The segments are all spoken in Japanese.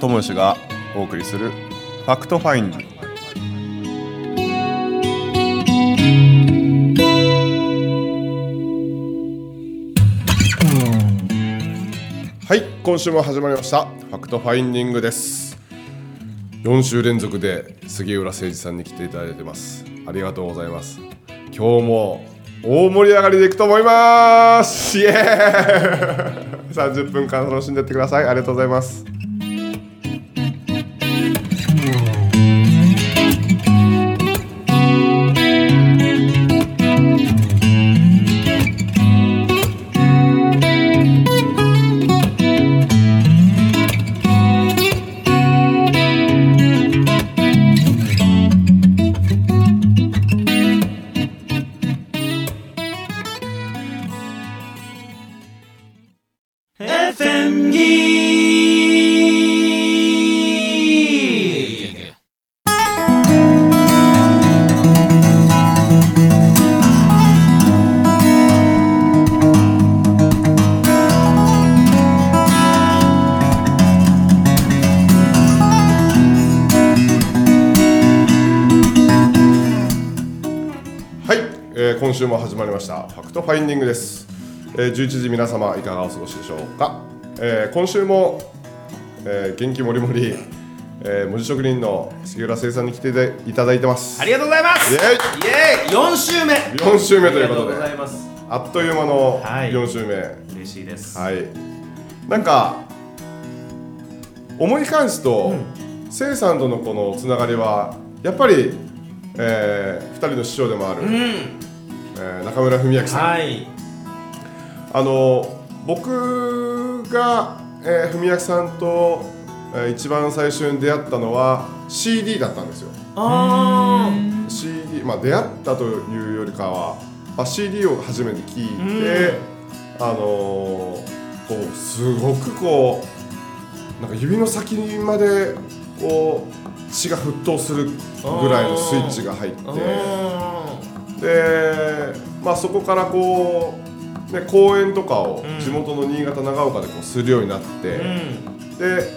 知義がお送りする Fact Finding はい今週も始まりました。 Fact Finding です。4週連続で杉浦誠司さんに来ていただいてます。ありがとうございます。今日も大盛り上がりでいくと思います。イエーイ。30分間楽しんでってください。ありがとうございます。週も始まりましたファクトファインディングです、えー11時皆様いかがお過ごしでしょうか、えー今週も、えー元気もりもり、えー文字職人の杉浦誠さんに来ていただいてます。ありがとうございます。イエイ。エーイ。4週目。4週目ということでありがとうございます。あっという間のはい。4週目、嬉しいです。はい、なんか思い返すと、せいさんとのこのつながりはやっぱり、え2人の師匠でもある、うんえー中村文明さん、はい。あの僕が、えー文明さんと、えー一番最初に出会ったのは CD だったんですよ。あ CD まあ出会ったというよりかは、まあ、CD を初めて聞いて、あのーこうすごくこうなんか指の先までこう血が沸騰するぐらいのスイッチが入ってあで、まあ、そこからこう、ね、公演とかをうん地元の新潟長岡でこうするようになって、うんで、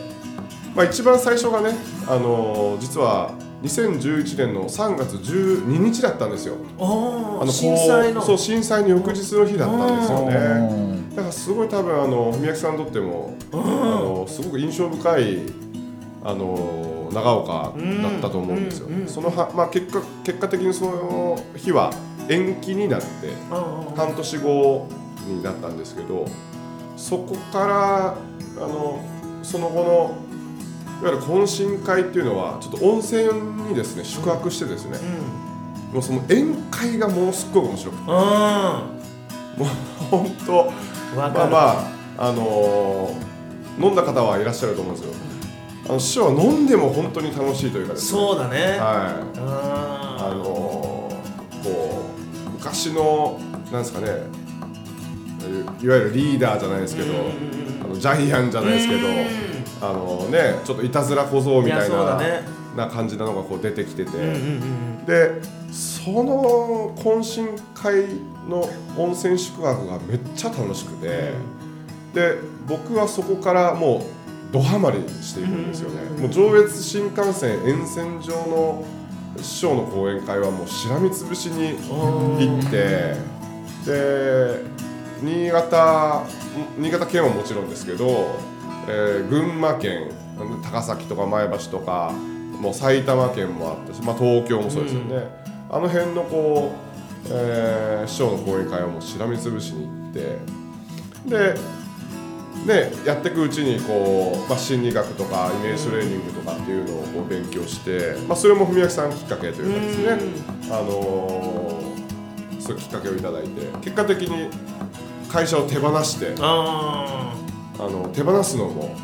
まあ、一番最初がね、あのー実は2011年の3月12日だったんですよ。ああの震災のそう震災の翌日の日だったんですよね。ね。だからすごい多分あの文明さんにとっても、あのすごく印象深いあの長岡だったと思うんですよ。そのはまあ結果結果的にその日は延期になってあ半年後になったんですけど、そこからあのその後のいわゆる懇親会っていうのはちょっと温泉にですね宿泊してですね、うん。もうその宴会がものすっごく面白くて、あもう本当。まあまああのー飲んだ方はいらっしゃると思うんですよあの師匠は飲んでも本当に楽しいというかですね。そうだね。はい。ああのーこう昔のなんですかね。いいわゆるリーダーじゃないですけどあのジャイアンじゃないですけどうん。あのねちょっといたずら小僧みたいなね。な感じなのがこう出てきてて、でその懇親会の温泉宿泊がめっちゃ楽しくて、で僕はそこからもうドハマりしていくんですよね、うん。もう上越新幹線沿線上の師匠の講演会はもうしらみつぶしに行ってで新潟新潟県はもちろんですけど、えー群馬県高崎とか前橋とかもう埼玉県もあったし、まあ、東京もそうですよね、あの辺のこう、えー師匠の講演会はもうしらみつぶしに行ってでね、やっていくうちにこう、まあ、心理学とかイメージトレーニングとかっていうのをこう勉強して、まあ、それも文明さんきっかけというかですね、あのーそういうきっかけをいただいて結果的に会社を手放してああの手放すのも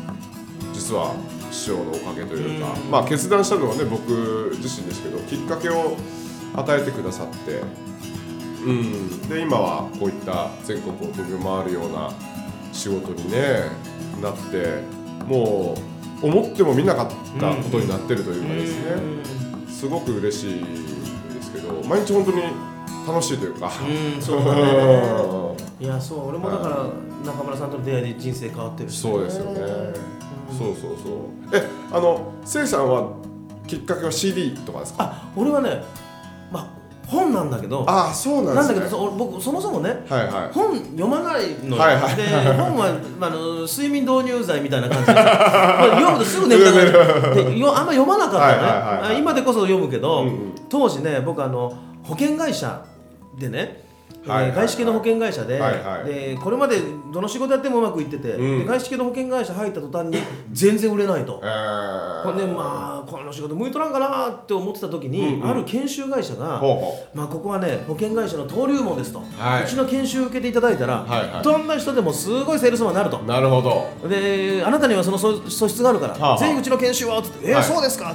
実は師匠のおかげというか、うん。まあ、決断したのはね僕自身ですけどきっかけを与えてくださって、うん、で今はこういった全国を飛び回るような仕事に、ね、なってもう思ってもみなかったことになってるというかですね、すごく嬉しいですけど毎日本当に楽しいというか。うん そうだね。いやそう俺もだから中村さんとの出会いで人生変わってるしそうですよね、そうそうそう。えあのせいさんはきっかけは CD とかですか？あ俺はねまあ本なんだけどああそうなんね。なんだけどそ僕そもそもねはいはい。本読まないのよ、はいはい。で 本は、まあ、あの睡眠導入剤みたいな感じで まあ読むとすぐ眠たくなるでよあんま読まなかったのね、はいはいはいはい。今でこそ読むけど、うんうん。当時ね僕あの保険会社でねはいはいはい。えー外資系の保険会社で,、はいはい。でこれまでどの仕事やってもうまくいってて、うん。で外資系の保険会社入った途端に全然売れないと。え。ー、ほんでまあこの仕事向いとらんかなって思ってた時に、うんうん。ある研修会社が、ほうほまあ、ここはね保険会社の登竜門ですと、はい。うちの研修受けていただいたら、はいはい。どんな人でもすごいセールスマンになると。うなるほど。であなたにはその素素質があるから、ぜひうちの研修をっつって、えーはい。そうですか、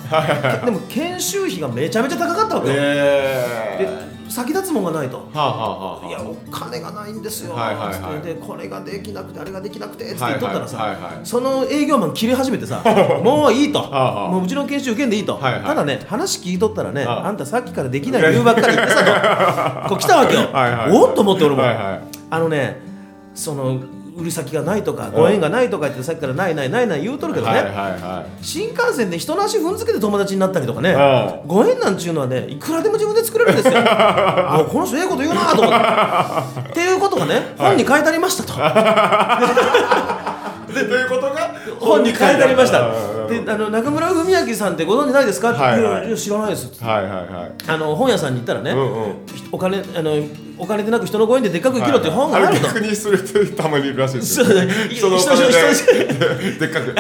でも研修費がめちゃめちゃ高かったわけよ、えで先立つもんがないと。はあはあはあいやお金がないんですよ、はいはいはい。でこれができなくてあれができなくてって言っとったらさ、はいはい。はいはいその営業マン切れ始めてさ もういいと。もううちの研修受けんでいいと、はいはい。ただね話聞いとったらねはあ。あんたさっきからできない理由ばっかり言ってさとこう来たわけよ。はいはい。おっと思って俺も、はいはい。あのねその売り先がないとかご縁がないとか言ってさっきからないないないない言うとるけどね、はいはいは新幹線で人の足踏んづけて友達になったりとかね、うご縁なんちゅうのはねいくらでも自分で作れるんですよ。あこの人ええこと言うなと思って。っていうことがね本に書いてありましたと、い でどういうことが？本に書いてありました。うんであの中村文明さんってご存知ないですか？って、はい。はい知らないです。はいはいはい。あの本屋さんに行ったらね、うんうん。お金あのお金でなく人のご縁ででっかく生きろっていう本があると、れ逆にする人たまにいるらしいですよ。人 のお金。ででっかく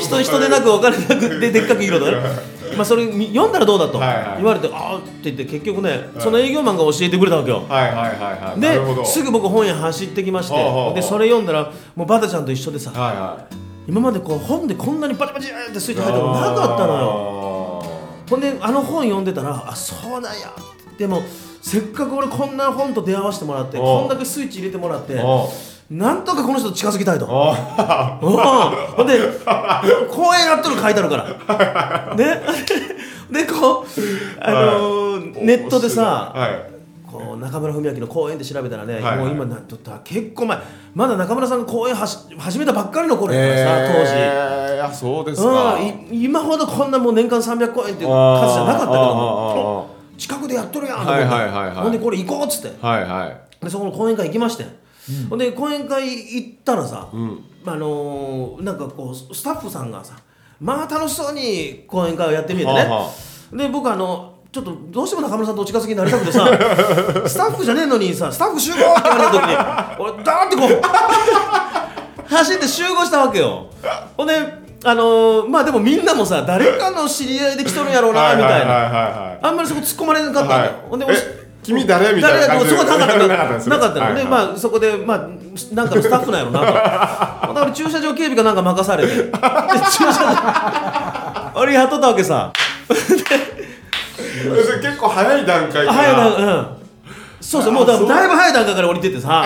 人人。でなくお金なくででっかく生きろとね。まあそれみ読んだらどうだと？はいはい。言われて、ああって言って結局ね、その営業マンが教えてくれたわけよ。はいはいはいはい。なるほど。ですぐ僕本屋走ってきまして、でそれ読んだらもうバタちゃんと一緒でさはいはい。今までこう本でこんなにバチバチってスイッチ入ったことなかったのよ。よほんであの本読んでたらあそうなんやでもせっかく俺こんな本と出会わせてもらってこんだけスイッチ入れてもらっておなんとかこの人と近づきたいと。ほんで公演やっとる書いてあるから。ね。でこうあのーネットでさはい。こう中村文明の公演で調べたらね、はいはい。もう今なっとったら結構前まだ中村さんが公演はし始めたばっかりの頃やからさ、えー、いやそうですか。当時、うん、い今ほどこんなもう年間300公演っていう数じゃなかったけども近くでやっとるやんと思って、はいはいはいはい。ほんでこれ行こうっつって。はいはい。でそこの講演会行きまして、ほんで講演会行ったらさ、ん。あのーなんかこうスタッフさんがさまあ楽しそうに講演会をやってみえてね、はあはで僕あのちょっとどうしても中村さんとお近づきになりたくてさ スタッフじゃねえのにさスタッフ集合って言われた時に 俺ダーンってこう走って集合したわけよ。ほんであのーまあでもみんなもさ誰かの知り合いで来とるんやろうなみたいな、あんまりそこ突っ込まれなかったんだよ、はい。ほんでえ君誰みたいな感じでそこなかったなかったなかったの、でまあそこでまあなんかのスタッフなんやろうなとだから駐車場警備かなんか任されてで駐車場俺雇ったわけさ結構早い段階あ早いなうんそうそうもうだだいぶ早い段階から降りてってさ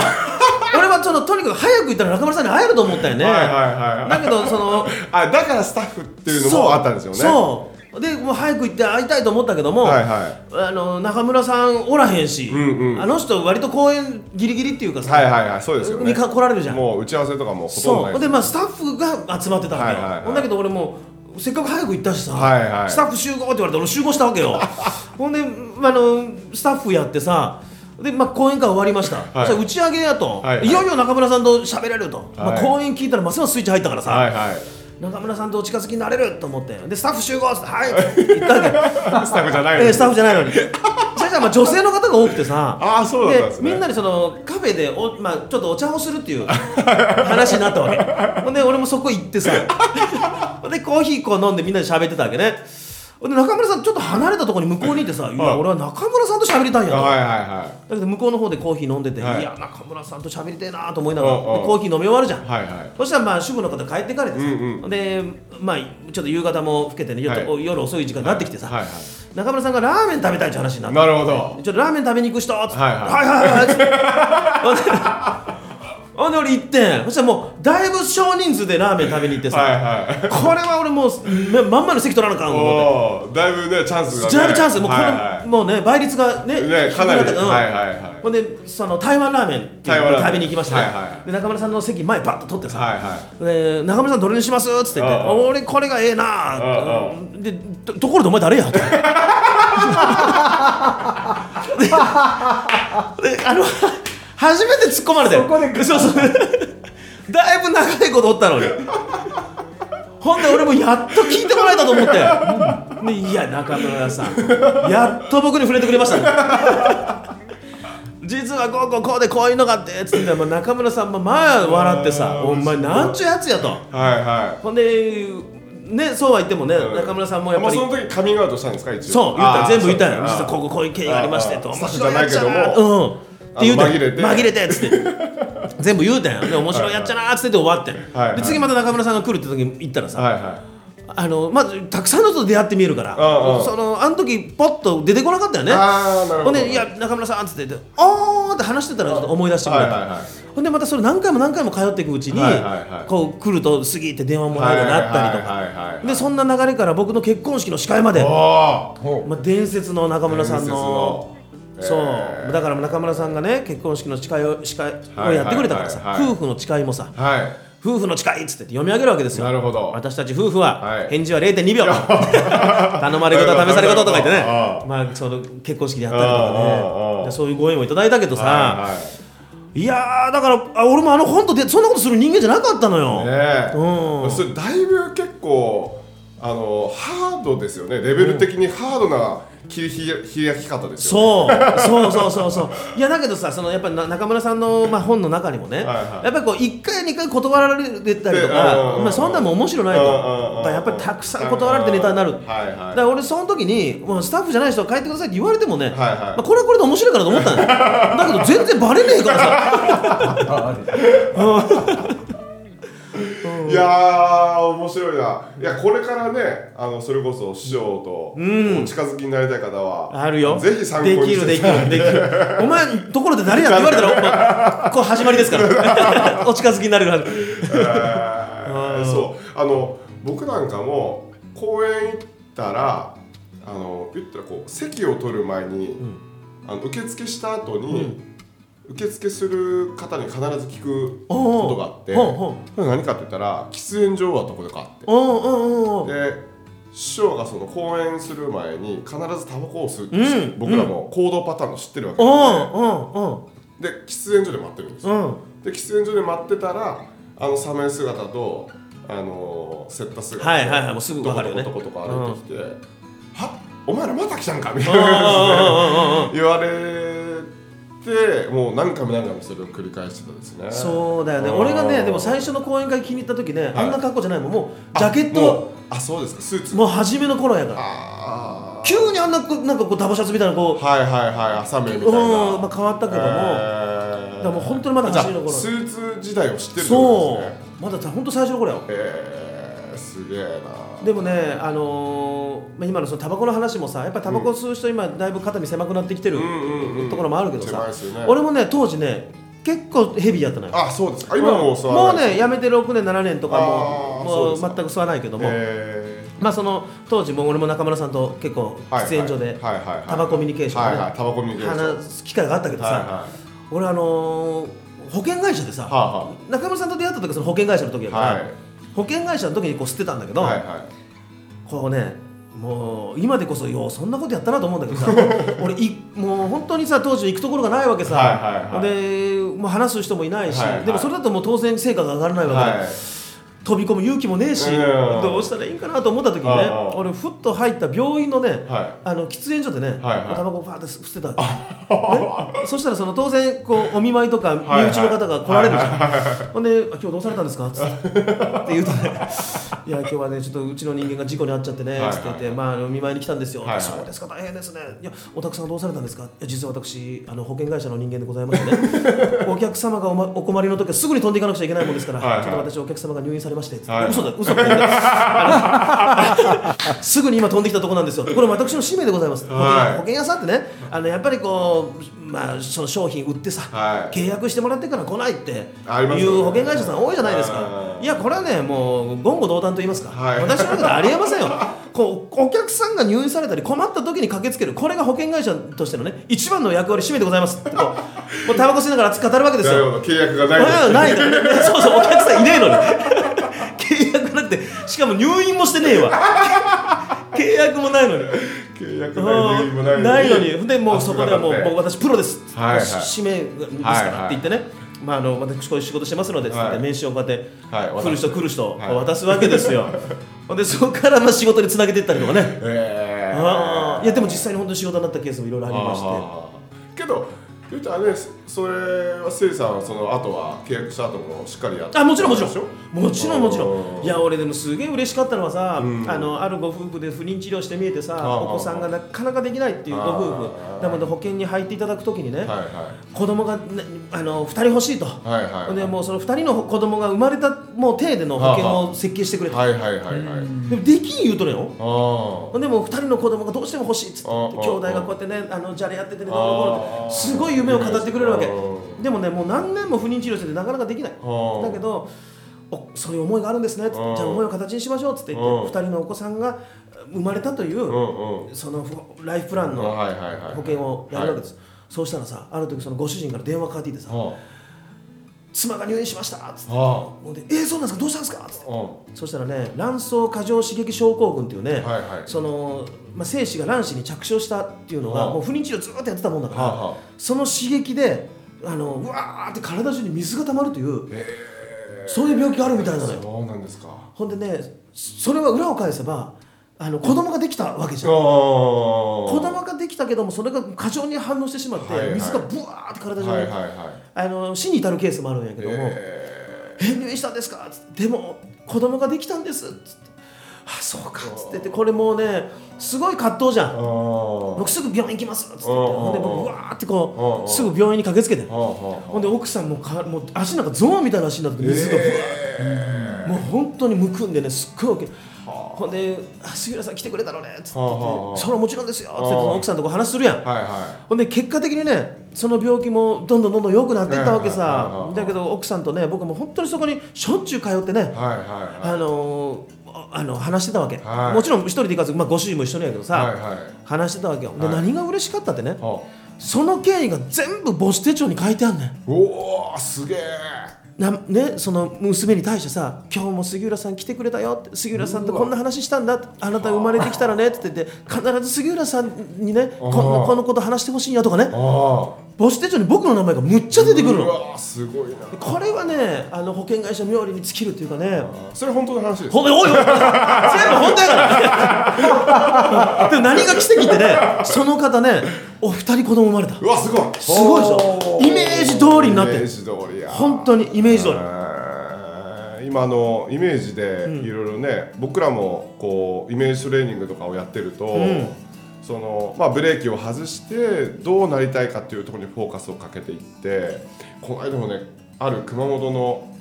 俺はそのとにかく早く行ったら中村さんに会えると思ったよね、はいはいはいはい。だけどその あだからスタッフっていうのもあったんですよね。そう。でもう早く行って会いたいと思ったけども、はいはい。あの中村さんおらへんし、うんうん。あの人割と公演ギリギリっていうかさ、はいはいはいそうですよね。にか来られるじゃん。もう打ち合わせとかもほとんどそうでないですまあスタッフが集まってたわけよ、はいはいはい。だけど俺もせっかく早く行ったしさ、はいはい。スタッフ集合って言われて俺集合したわけよ。ほんで、まあ、あのスタッフやってさで、まあ、講演会終わりました、はい。打ち上げやと、はいはい。いよいよ中村さんと喋れると、まあ、はい講演聞いたらますますスイッチ入ったからさ、はいはい。中村さんとお近づきになれると思って。でスタッフ集合って「はい」って言ったわけ。スタッフじゃないのえにースタッフじゃないのに。まあ女性の方が多くてさ。あーそうでみんなでそのカフェでお、まあ、ちょっとお茶をするっていう 話になったわけ。ほんで俺もそこ行ってさ。でコーヒーこう飲んでみんなで喋ってたわけねで中村さんちょっと離れたところに向こうにいてさ「い。や俺は中村さんと喋りたいんや」はいはいはだけど向こうの方でコーヒー飲んでて「はい。い、や中村さんと喋りたいな」と思いながらコーヒー飲み終わるじゃん。いはいはい。そしたらまあ主婦の方帰ってかれてさ、うんでまあちょっと夕方も更けてね、はい。夜遅い時間になってきてさ、はいはい。中村さんがラーメン食べたいって話になってなるほど。ちょっとラーメン食べに行く人っつってはいはいはい ほんで俺行ってん。そしたらもうだいぶ少人数でラーメン食べに行ってさ、はいはい。これは俺もうめまんまの席取らなあかんと思って。だいぶねチャンスがね。だいぶチャンス。もうはいはい。もうね倍率がねねかなり。うん。はいはいはい。ほんでその台湾ラーメンって食べに行きました。ね、はいはいで中村さんの席前バッと取ってさ、はいはい。で中村さんどれにします？っつって。言って俺これがええなうでとところでお前誰や？と。でであの初めて突っ込まれてそこでそうそう。だいぶ長いことおったのに。ほんで俺もやっと聞いてもらえたと思って、でいや中村さん。やっと僕に触れてくれましたね。実はこうこうこうでこういうのがあってつってまあ中村さんもまあ笑ってさ「お前なんちゅうやつや」と。はいはほんでねそうは言ってもね、うん。中村さんもいやっぱりもうその時カミングアウトしたんですか一応？そう言った全部言ったよそうか実はこここういう経緯がありましてと。面白いやっちゃなスタッフじゃないけどうんって言うて紛れて。紛れてっつって。全部言うたん。よで面白いやっちゃなーっつって終わってん。はいはい。で次また中村さんが来るって時に行ったらさはいはい。あのまずたくさんの人と出会ってみえるからそのあの時ポッと出てこなかったよね。ほんで「いや中村さん」っつって言って「おー」って話してたらちょっと思い出してくれた、はいはいはい。ほんでまたそれ何回も何回も通っていくうちに、はいはいはい。こう来ると過ぎて電話もらえるようになったりとか、でそんな流れから僕の結婚式の司会まで、まあ、伝説の中村さんのそう、えーだから中村さんがね結婚式の司会を司会をやってくれたからさ、夫婦の誓いもさーはい。夫婦の誓いっつって読み上げるわけですよ。なるほど。私たち夫婦は、はい。返事は0.2秒。頼まれ事は試され事とか言ってねまあその結婚式でやったりとかね。でそういうご縁をいただいたけどさ、はいやーだからあ俺もあの本当でそんなことする人間じゃなかったのよ、ねえ、うん。それだいぶ結構あのハードですよね。レベル的にハードな切り開き方ですよね、そう。そうそうそうそう。いやだけどさそのやっぱりな中村さんの、まあ、本の中にもね、はいはい。やっぱりこう1回2回断られてたりとか、うんまあ、そんなんも面白ないと、やっぱりたくさん断られてネタになる、はいはい。だから俺その時にもうスタッフじゃない人は帰ってくださいって言われてもね、はいまあ、これはこれで面白いかなと思ったんだよ。だけど全然バレねえからさいやー面白いな。いやこれからねあのそれこそ師匠とお近づきになりたい方は、あるよ。ぜひ参考にできるできしてるできる。お前ところで誰やって言われたら、ま あこう始まりですから。お近づきになれるはず。えーそう。あの僕なんかも公園行ったらあの言ったらこう席を取る前に、あの受付した後に、受付する方に必ず聞くことがあって何かって言ったら喫煙所はどこでかって。で師匠がその講演する前に必ずタバコを吸うって、うん。僕らも行動パターンを知ってるわけうですね、で喫煙所で待ってるんですよ、うん。で喫煙所で待ってたらあのサメ姿とあのセッタ姿はいはいはい。もうすぐ分かるよね。とことことこ歩いてきて「はお前らまた来たんか」みたいなうんうん言われてもう何回も何回もそれを繰り返してたですね。そうだよね。ん。俺がねでも最初の講演会気に入った時ね、はい。あんな格好じゃないもん。もうジャケットあそうですか。スーツ。もう初めの頃やから。あー。急にあんなこなんかこうダボシャツみたいなこう、はいはいはい朝目みたいな。うんまあ、変わったけども、えー。だからもう本当にまだ初めの頃スーツ時代を知ってるってそことですね。う。まだ本当最初の頃よえー、すげえなでもね、あのーまあ、今のそのタバコの話もさやっぱりタバコ吸う人今だいぶ肩身狭くなってきてるところもあるけどさね。俺もね当時ね結構ヘビーやったのよ。あそうですか。今もう吸もうねやめて6年7年とかあもーもう全く吸わないけども、えまあその当時も俺も中村さんと結構喫煙所ではいはい。はいタバコミュニケーションはいではい。タバコミュニケーション。話す機会があったけどさ、はいは俺あのー保険会社でさ、いは中村さんと出会った時その保険会社の時やから、あはあはい保険会社の時にこう吸ってたんだけど、はいはい。こうねもう今でこそようそんなことやったなと思うんだけどさ 俺いもう本当にさ当時行くところがないわけさ、はいはいはい。でもう話す人もいないし、はいはい。でもそれだともう当然成果が上がらないわけで、はい飛び込む勇気もねえし、うんどうしたらいいんかなと思った時にね俺ふっと入った病院のね、はい。あの喫煙所でね、はいはい。タバコをファーって吸ってたそしたらその当然こうお見舞いとか身内の方が来られるじゃん、ほんで「今日どうされたんですか?」って。言うとね「いや今日はねちょっとうちの人間が事故に遭っちゃってね」つって言って、まあ、お見舞いに来たんですよ」そうですか大変ですね。いやおたくさんはどうされたんですか？いや実は私あの保険会社の人間でございましてね。お客様がお,、ま、お困りの時はすぐに飛んでいかなくちゃいけないもんですから、はいはい。ちょっと私お客様が入院されまして、はい。はい嘘だ嘘だ すぐに今飛んできたところなんですよ。これ私の使命でございます、保険はい。保険屋さんってねあのやっぱりこう、まあ、その商品売ってさ、はい。契約してもらってから来ないっていう保険会社さん多いじゃないですか。は。い。いやこれはねもう言語道断と言いますか、はい。私の中でありえませんよ。こうお客さんが入院されたり困った時に駆けつける。これが保険会社としてのね一番の役割使命でございます。ってこうタバコ吸いながら熱く語るわけですよ。契約がないうんない。のそうそうお客さんいねえのにかも入院もしてねえわ。契約もないのに。契約ない理由もないのに。ないのに。でもうそこではもうもう私プロです、はいはい。使命ですからって言ってね、まあ、あの私こういう仕事してますのではい。名刺をこうやって、はい来る人来る人、はい。渡すわけですよ。でそこからまあ仕事につなげていったりとかね。えー。あー。いやでも実際に本当に仕事になったケースもいろいろありまして。けど言うたらねそれはせいさんはその後は契約した後もしっかりやって。あもちろんもちろん。もちろんもちろうん。んいや俺でもすげえ嬉しかったのはさ、うん。あのあるご夫婦で不妊治療して見えてさあお子さんがなかなかできないっていうご夫婦。なので保険に入っていただくときにね、はいは子供が、ね、あの2人欲しいと、いはいはい。はいでもうその2人の子供が生まれたもう体での保険を設計してくれと、はいはいはいはい。でもできん言うとるよ。あほんでもう2人の子供がどうしても欲しいっつって兄弟がこうやってねあのじゃれやっててねどうのこうのってすごい夢を語ってくれるわけうんでもねもう何年も不妊治療しててなかなかできない。ー。だけどおそういう思いがあるんですね。じゃあ思いを形にしましょうっつって言うん。って2人のお子さんが生まれたというそのライフプランの保険をやるわけです。そうしたらさある時そのご主人から電話かかってきてさあ妻が入院しましたっつって。えー、そうなんですか？どうしたんですか？っつって。あそしたらね卵巣過剰刺激症候群っていうね、はいはい。その、まあ、精子が卵子に着床したっていうのがもう不妊治療ずっとやってたもんだから、その刺激であのうわーって体中に水が溜まるというえ。そういう病気があるみたいなーのよ。そうなんですか。ほんでねそれは裏を返せばあの子供ができたわけじゃん。子子供ができたけどもそれが過剰に反応してしまって、水がブワーって体中に、はいはいはいあの死に至るケースもあるんやけども、ええ入院したんですか?」つって「でも子供ができたんです」つって「あそうか」つっててこれもうねすごい葛藤じゃん。僕すぐ病院行きますっつってほんで僕わーってこうすぐ病院に駆けつけてほんで奥さんもかもう足なんかゾウみたいな足になって水がブワー。もう本当にむくんでねすっごい大きいほんであ「杉浦さん来てくれたのね」っつって。はあはあはあ「それはもちろんですよ」っつって。奥さんとこ話するやん。はいはほんで結果的にねその病気もどんどんどんどん良くなっていったわけはいはいはい。はいさだけど奥さんとね僕も本当にそこにしょっちゅう通ってねいはいはい。あのーあの話してたわけ、はい。もちろん一人で行かず、まあ、ご主人も一緒にやけどさ、はいはい。話してたわけよ。で、はい。何が嬉しかったってねはその経緯が全部母子手帳に書いてあんねん。あおおすげえなね、その娘に対してさ「今日も杉浦さん来てくれたよ」って「杉浦さんとこんな話したんだ」あなた生まれてきたらね」って言って必ず杉浦さんにねこんなこのこと話してほしいんやとかね母子手帳に僕の名前がむっちゃ出てくるの。うわすごいな。これはねあの保険会社冥利に尽きるっていうかね。それ本当の話ですほおいおい。全部本当やから。でも何が奇跡ってねその方ねお二人子供生まれた。うわすごい。すごいでしょ？イメージ通りになって。るイメージ通りや。本当にイメージ通り。えー今のイメージでいろいろね、僕らもこうイメージトレーニングとかをやってると、んそのまあ、ブレーキを外してどうなりたいかっていうところにフォーカスをかけていってこの間もねある熊本の、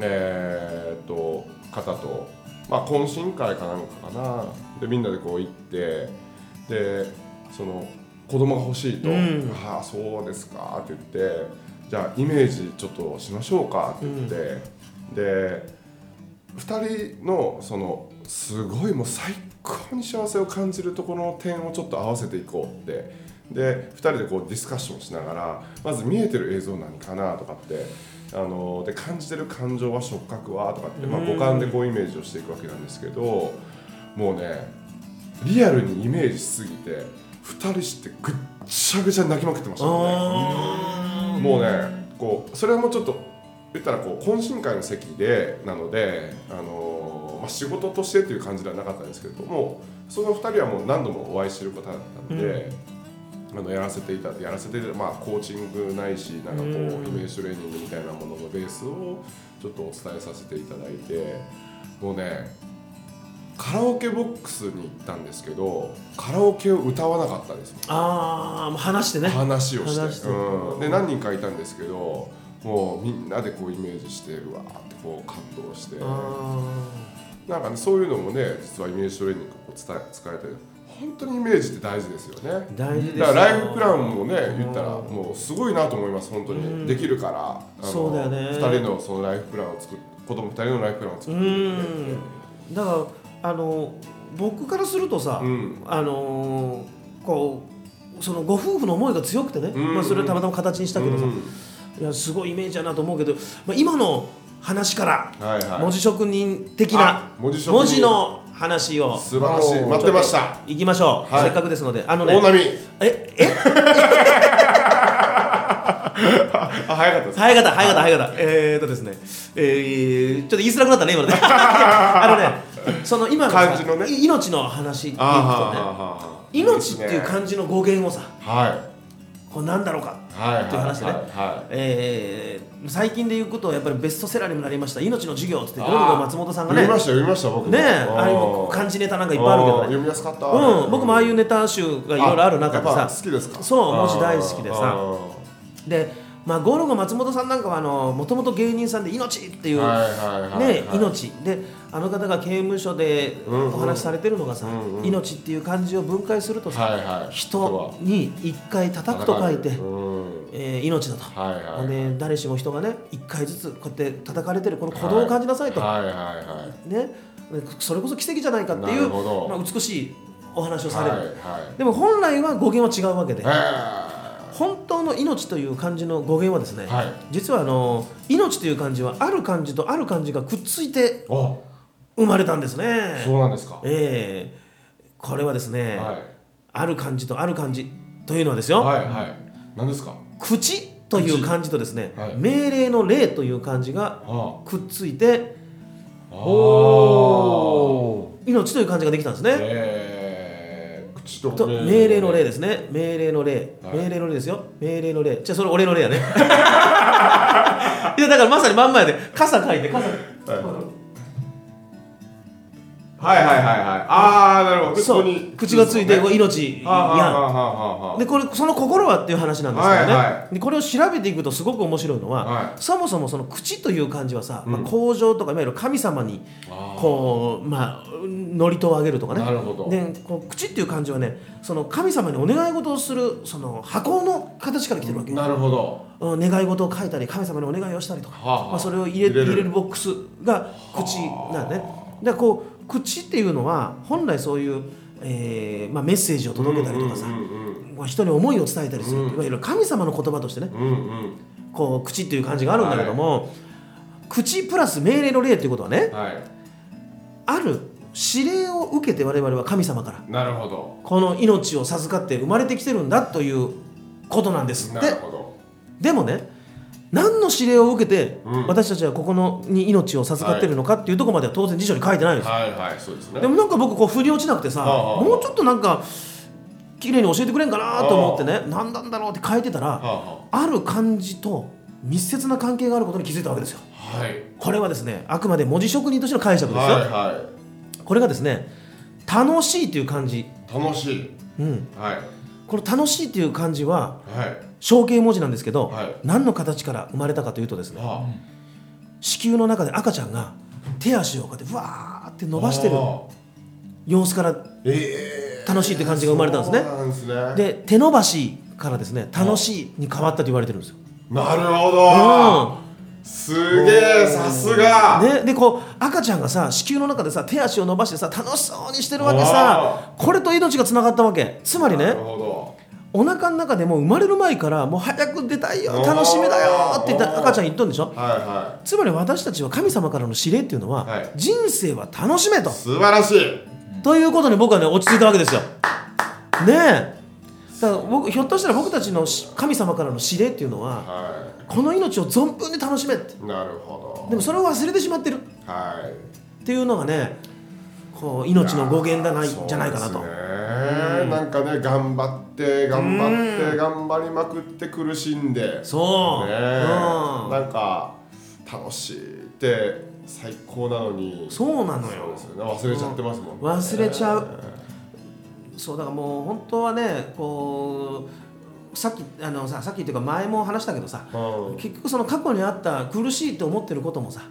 えーっと方と、まあ、懇親会かなんかかな。でみんなでこう行ってでその子供が欲しいと「うん。ああそうですか」って言って「じゃあイメージちょっとしましょうか」って言って、で2人のそのすごいもう最高に幸せを感じるところの点をちょっと合わせていこうって。で2人でこうディスカッションしながらまず見えてる映像何かなとかってあので感じてる感情は触覚はとかって、まあ、うん。五感でこうイメージをしていくわけなんですけどもうねリアルにイメージしすぎて2人してぐっちゃぐちゃに泣きまくってましたもんね。あもうねこうそれはもうちょっと言ったらこう懇親会の席でなので、あのーまあ、仕事としてっていう感じではなかったんですけれどもその2人はもう何度もお会いしてる方だったので、あのやらせていたやらせてまあコーチングないしなんかこううん。イメージトレーニングみたいなもののベースをちょっとお伝えさせていただいてもうねカラオケボックスに行ったんですけどカラオケを歌わなかったですあーもう話してね。話をして。うん、で何人かいたんですけどもうみんなでこうイメージしてうわーってこう感動して。あなんかねそういうのもね実はイメージトレーニングを伝え使えて本当にイメージって大事ですよね。大事ですよだからライフプランもね言ったらもうすごいなと思います本当に。できるからそうだよね。2人のそのライフプランを作っ子供2人のライフプランを作うって。いくん。だからあの僕からするとさ、うん。あのこうそのご夫婦の思いが強くてね、うん。まあ、それをたまたま形にしたけどさ、うん。いやすごいイメージだなと思うけど、まあ、今の話からはいはい。文字職人的なあ文字職人。の話を。素晴らしい。待ってました。行きましょう、はい。せっかくですのであのね大波。ええ？あ早かったです早かった早かった早かった。えーっとですねえー、ちょっと言いづらくなったね今 のね。あのねその今のさのね。い命の話っていうとね。命っていういいですね漢字の語源をさはいこれなんだろうか？はい。う話でねえー最近で言うことはやっぱりベストセラーにもなりました「命の授業」って言ってゴルゴ松本さんがね。読みました読みました僕も。ねえああいう漢字ネタなんかいっぱいあるけどね。読みやすかった。うん、僕もああいうネタ集がいろいろある中でさ。ぱ好きですか？そう文字大好きでさ。あで、まあ、ゴルゴ松本さんなんかはもともと芸人さんで「命」っていう、ねはい命。であの方が刑務所でお話しされてるのがさ、うんうん。命っていう漢字を分解するとさ、はいはい。人に一回叩くと書いて、う。ん。えー命だと。はいはいで誰しも人がね一回ずつこうやって叩かれてるこの鼓動を感じなさいと、はいはいはい。ね、でそれこそ奇跡じゃないかっていなう、まあ、美しいお話をされる、はいはい。でも本来は語源は違うわけで、は本当の命という漢字の語源はですね、はい。実はあの命という漢字はある漢字とある漢字がくっついて生まれたんですね。そうなんですか。ええ。これはですね、はい。ある漢字とある漢字というのはですよ、はいはい。何ですか？口という漢字とですね、はい。命令の令という漢字があ。くっついてあお命という漢字ができたんですね。えー。口とと命令の令ですね。命令の令、はい。命令の令ですよ。命令の令じゃあそれ俺の令やね。いやだからまさにまんまやで。傘書いて傘。はいはいはいはいああなるほど。でそう。口がついて命やん。でこれその心はっていう話なんですけどね、はいはでこれを調べていくとすごく面白いのは、はい。そもそもその口という漢字はさ、うん。まあ、向上とかいわゆる神様にこうまあ祝詞をあげるとかね。なるほど。でこう口っていう漢字はねその神様にお願い事をするその箱の形から来てるわけよ。なるほど。うん願い事を書いたり神様にお願いをしたりとか、はあはあ。まあ、それを入れ入れる。ボックスが口なんだね。でこう口っていうのは本来そういう、えーまあ、メッセージを届けたりとかさ、まあ人に思いを伝えたりする、うん。いわゆる神様の言葉としてね。うんうん。うんこう口っていう漢字があるんだけども、口プラス命令の令っていうことはねはい。ある指令を受けて我々は神様からなるほど。この命を授かって生まれてきてるんだということなんですって。なるほど。でもね何の指令を受けて、うん。私たちはここのに命を授かってるのかっていうところまでは当然辞書に書いてないんです。よ、はい。はい。そうですね。でもなんか僕こう振り落ちなくてさ、もうちょっとなんか綺麗に教えてくれんかなと思ってね何なんだろうって書いてたら、はあはあ。る漢字と密接な関係があることに気づいたわけですよ。あはい。これはですねあくまで文字職人としての解釈ですよ、はいはこれがですね楽しいという漢字、い楽しい。うん、はいこの楽しいという漢字ははい。象形文字なんですけど、はい。何の形から生まれたかというとですねは子宮の中で赤ちゃんが手足をこうやってわーってあ伸ばしてるあ。様子からええ楽しいって感じが生まれたんですね。で手伸ばしからですね楽しいに変わったと言われてるんですよ。なるほど。すげえさすが。ね、でこう赤ちゃんがさ子宮の中でさ手足を伸ばしてさ楽しそうにしてるわけさこれと命がつながったわけ。つまりねほお腹の中でもう生まれる前からもう早く出たいよ楽しみだよって言った赤ちゃん言っとんでしょ？どはいはつまり私たちは神様からの指令っていうのは、はい。人生は楽しめと。い素晴らしい。ということに僕はね落ち着いたわけですよ。ねえ。だから僕ひょっとしたら僕たちのし神様からの指令っていうのははこの命を存分に楽しめって。いなるほでもそれを忘れてしまってる。どはい。っていうのがねこう命の語源だないじゃないかなとなんかね頑張って頑張って頑張りまくって苦しんで。そう、ねうん。なんか楽しいって最高なのに。そうなのよ。忘れちゃってますもんね。忘れちゃう。そうだからもう本当はねこうさっきあのささっきっていうか前も話したけどさうん。結局その過去にあった苦しいと思ってることもさ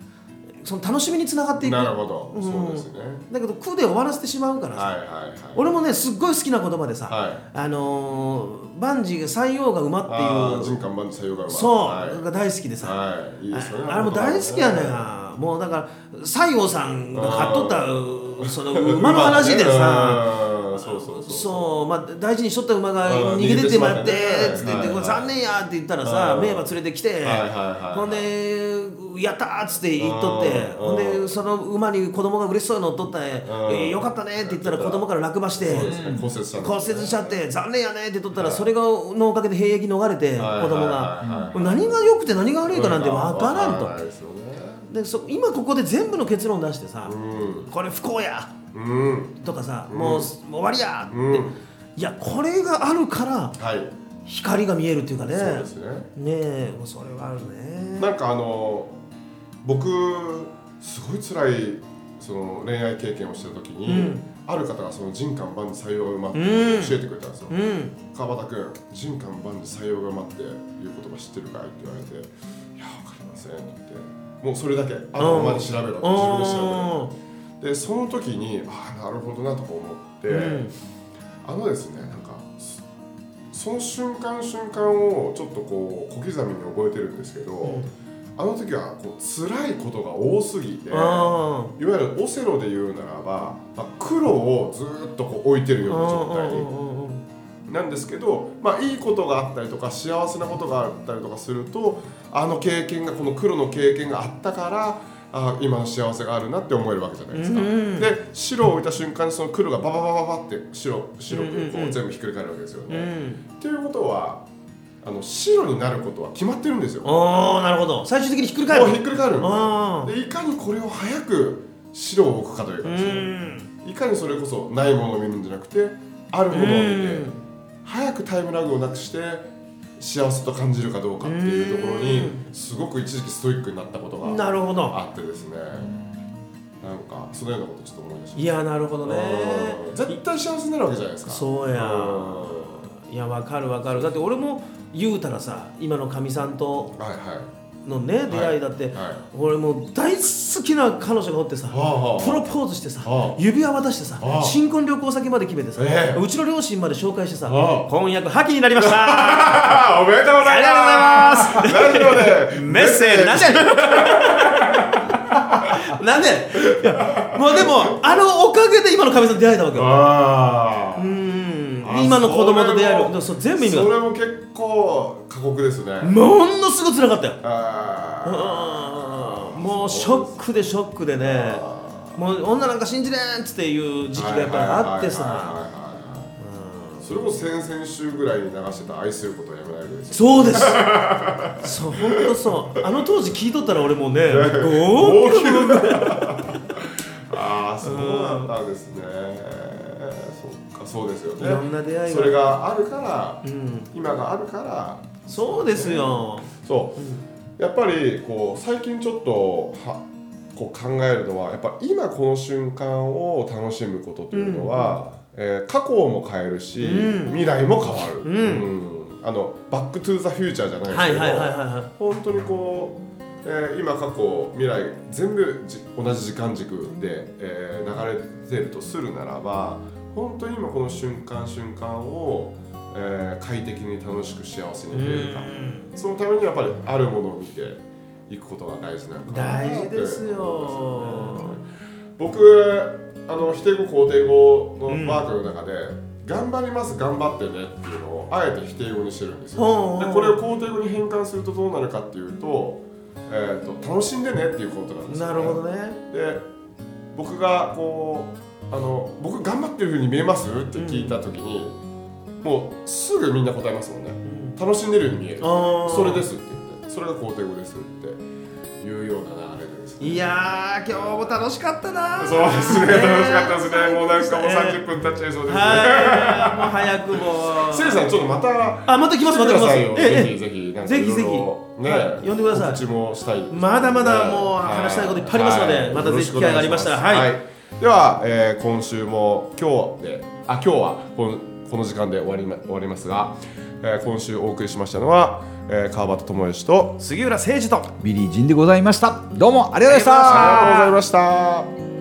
その楽しみにつながっていく。なるほど、うん。そうですね。だけど空で終わらせてしまうからさ、はいはいはい。俺もねすっごい好きな言葉でさ、はい。あのー、バンジーが採用が馬ってあいう。ー人感万事採用が馬。そう、はい。が大好きでさ、はい。いいでねああれも大好きやねん。もうだから西郷さんが買っとったうその馬の話でさ うん。そうそうそうそう。まあ大事にしとった馬がうん。逃げてってまってって言って残念やって言ったらさうん。名馬連れてきてほんでやったーっつって言っとってうん。ほんでその馬に子供が嬉しそうに乗っとったんや。よかったねって言ったら子供から落馬して骨折しちゃって残念やねって言っとったらはい。それがのおかげで兵役逃れてはい子供が。何が良くて何が悪いかなんて分からんと。でそ今ここで全部の結論出してさうん。これ不幸や。うんとかさもうもう終わりやって。うん。いやこれがあるからはい。光が見えるっていうかね。そうですね。ねえもうそれはあるね。なんかあの僕すごい辛いその恋愛経験をしてる時に、うん。ある方がその人感万事採用が馬ってうん。教えてくれたんですよ、うん。川端君人感万事採用が馬っていう言葉知ってるかいって言われて「いやわかりません」って言ってもうそれだけあの馬に調べろって自分で調べろでその時にああなるほどなとか思って、うん。あのですねなんかそその瞬間瞬間をちょっとこう小刻みに覚えてるんですけど、あの時はこう辛いことが多すぎていわあゆるオセロで言うならば、まあ、黒をずーっとこう置いてるような状態。なんですけど、まあ、いいことがあったりとか幸せなことがあったりとかするとあの経験がこの黒の経験があったからあ今の幸せがあるなって思えるわけじゃないですか。うん。で白を置いた瞬間にその黒がバババババって白白くこうんうん。ううん全部ひっくり返るわけですよね。うん。っていうことはあの白になることは決まってるんですよ。ああなるほど。最終的にひっくり返もうひるっくり返るででいかにこれを早く白を置くかというかうですねん。いかにそれこそないものを見るんじゃなくてあるものを見てうん。早くタイムラグをなくして幸せと感じるかどうかっていうところにすごく一時期ストイックになったことがなるほど。あってですね。なんかそのようなことちょっと思い出しましいやなるほどね。た絶対幸せになるわけじゃないですか。そうや。ういやわかるわかる。だって俺も言うたらさ今のかみさんとんはいはいのね出会いだって、はい。俺もう大好きな彼女がおってさ、プロポーズしてさ、はあ。指輪渡してさ、はあ。新婚旅行先まで決めてさ、ええ。うちの両親まで紹介してさ、はあ。婚約破棄になりました。あ おめでとうございます。ありがとうございますラジオでメッセージなんでやねんなんでいやもうでもあのおかげで今のかみさんと出会えたわけよ。うん。あ今の子供と出会える。そう全部意味が。それも結構過酷ですね。ものすごく辛かったよ。もうショックでショックでね。もう女なんか信じれんっつっていう時期がやっぱりあってさ。さそれこそ先々週ぐらいに流してた愛することはやめないでですよそうです。そう本当そう。あの当時聞いとったら俺もうね ああそうだったんですねそっかそうですよね。いろんな出会いが。それがあるからうん。今があるから。そうですよ。そう。やっぱりこう最近ちょっとはこう考えるのはやっぱ今この瞬間を楽しむことというのは、えー過去も変えるし、うん。未来も変わる、うん。うん。あのバックトゥーザフューチャーじゃないですけど、はいはいはいはいはい。本当にこう、えー今過去未来全部じ同じ時間軸で、えー流れてるとするならば本当に今この瞬間瞬間を、えー快適に楽しく幸せに生きれるか、そのためにやっぱりあるものを見ていくことが大事なのかな大事ですよ。僕あの否定語肯定語のワークの中で、頑張ります頑張ってねっていうのをあえて否定語にしてるんですよ。でこれを肯定語に変換するとどうなるかっていうと,、えー、と楽しんでねっていうことなんですよ、なるほどね。で僕がこうあの「僕頑張ってる風に見えます?」って聞いた時に、もうすぐみんな答えますもんね。楽しんでるように見える。それですって言って。それが肯定語ですっていうような流れですいやー今日も楽しかったなそうですね、楽しかったですね。もうなんかもう30分経っちゃいそうですね。はい。もう早くも。せいさん、ちょっとまた。あまた来ますまた来ます。ぜひぜひ、ぜひぜひ。ね、はい呼んでください。もしたいね。まだまだもう話したいこといっぱいありますのでまたぜひ機会がありましたらはいよろしくお願いでは、えー今週も今日で、あ、今日はこのこの時間で終わりま終わりますが、えー今週お送りしましたのは、えー川端智義と杉浦誠二と。ビリー陣でございました。どうもありがとうございました。ありがとうございました。